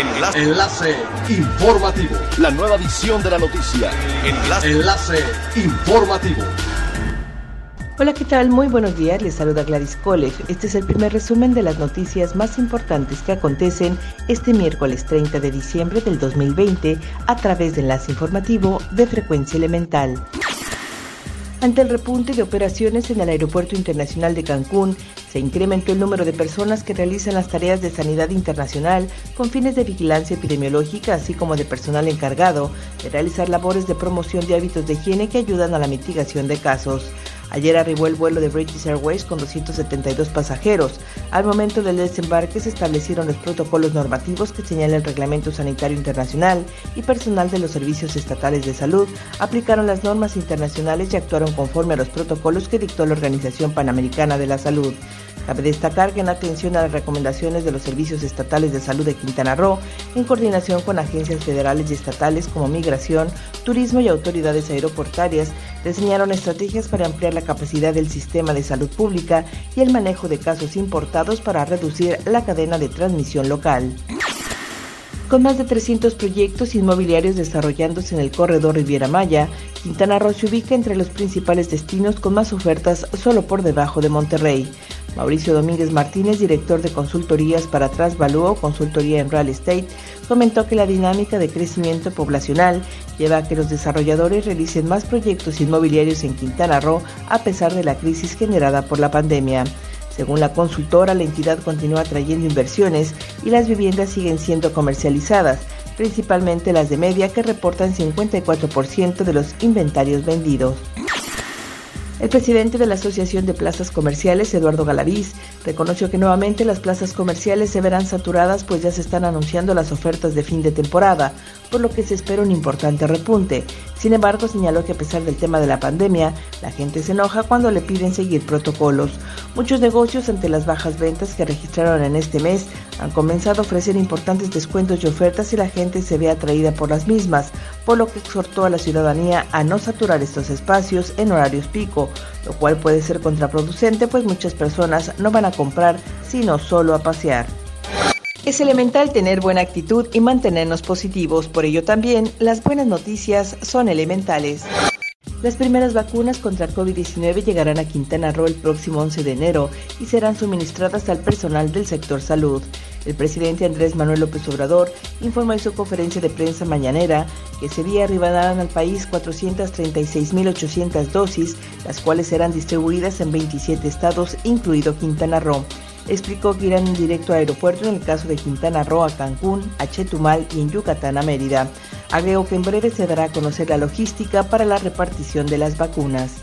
Enlace. Enlace informativo. La nueva edición de la noticia. Enlace. Enlace informativo. Hola, ¿qué tal? Muy buenos días. Les saluda Gladys Kolev. Este es el primer resumen de las noticias más importantes que acontecen este miércoles 30 de diciembre del 2020 a través de Enlace Informativo de Frecuencia Elemental. Ante el repunte de operaciones en el Aeropuerto Internacional de Cancún, se incrementó el número de personas que realizan las tareas de sanidad internacional con fines de vigilancia epidemiológica, así como de personal encargado de realizar labores de promoción de hábitos de higiene que ayudan a la mitigación de casos. Ayer arribó el vuelo de British Airways con 272 pasajeros. Al momento del desembarque se establecieron los protocolos normativos que señala el Reglamento Sanitario Internacional y personal de los servicios estatales de salud aplicaron las normas internacionales y actuaron conforme a los protocolos que dictó la Organización Panamericana de la Salud. Cabe destacar que en atención a las recomendaciones de los servicios estatales de salud de Quintana Roo, en coordinación con agencias federales y estatales como Migración, Turismo y autoridades aeroportarias, diseñaron estrategias para ampliar la capacidad del sistema de salud pública y el manejo de casos importados para reducir la cadena de transmisión local. Con más de 300 proyectos inmobiliarios desarrollándose en el corredor Riviera Maya, Quintana Roo se ubica entre los principales destinos con más ofertas solo por debajo de Monterrey. Mauricio Domínguez Martínez, director de consultorías para Trasvalúo, consultoría en Real Estate, comentó que la dinámica de crecimiento poblacional lleva a que los desarrolladores realicen más proyectos inmobiliarios en Quintana Roo a pesar de la crisis generada por la pandemia. Según la consultora, la entidad continúa trayendo inversiones y las viviendas siguen siendo comercializadas, principalmente las de media que reportan 54% de los inventarios vendidos. El presidente de la Asociación de Plazas Comerciales, Eduardo Galaviz, reconoció que nuevamente las plazas comerciales se verán saturadas pues ya se están anunciando las ofertas de fin de temporada, por lo que se espera un importante repunte. Sin embargo, señaló que a pesar del tema de la pandemia, la gente se enoja cuando le piden seguir protocolos. Muchos negocios ante las bajas ventas que registraron en este mes han comenzado a ofrecer importantes descuentos y ofertas y la gente se ve atraída por las mismas, por lo que exhortó a la ciudadanía a no saturar estos espacios en horarios pico, lo cual puede ser contraproducente pues muchas personas no van a comprar sino solo a pasear. Es elemental tener buena actitud y mantenernos positivos, por ello también las buenas noticias son elementales. Las primeras vacunas contra COVID-19 llegarán a Quintana Roo el próximo 11 de enero y serán suministradas al personal del sector salud. El presidente Andrés Manuel López Obrador informó en su conferencia de prensa mañanera que ese día arribarán al país 436.800 dosis, las cuales serán distribuidas en 27 estados, incluido Quintana Roo. Explicó que irán en directo a aeropuerto en el caso de Quintana Roo a Cancún, a Chetumal y en Yucatán a Mérida. Agregó que en breve se dará a conocer la logística para la repartición de las vacunas.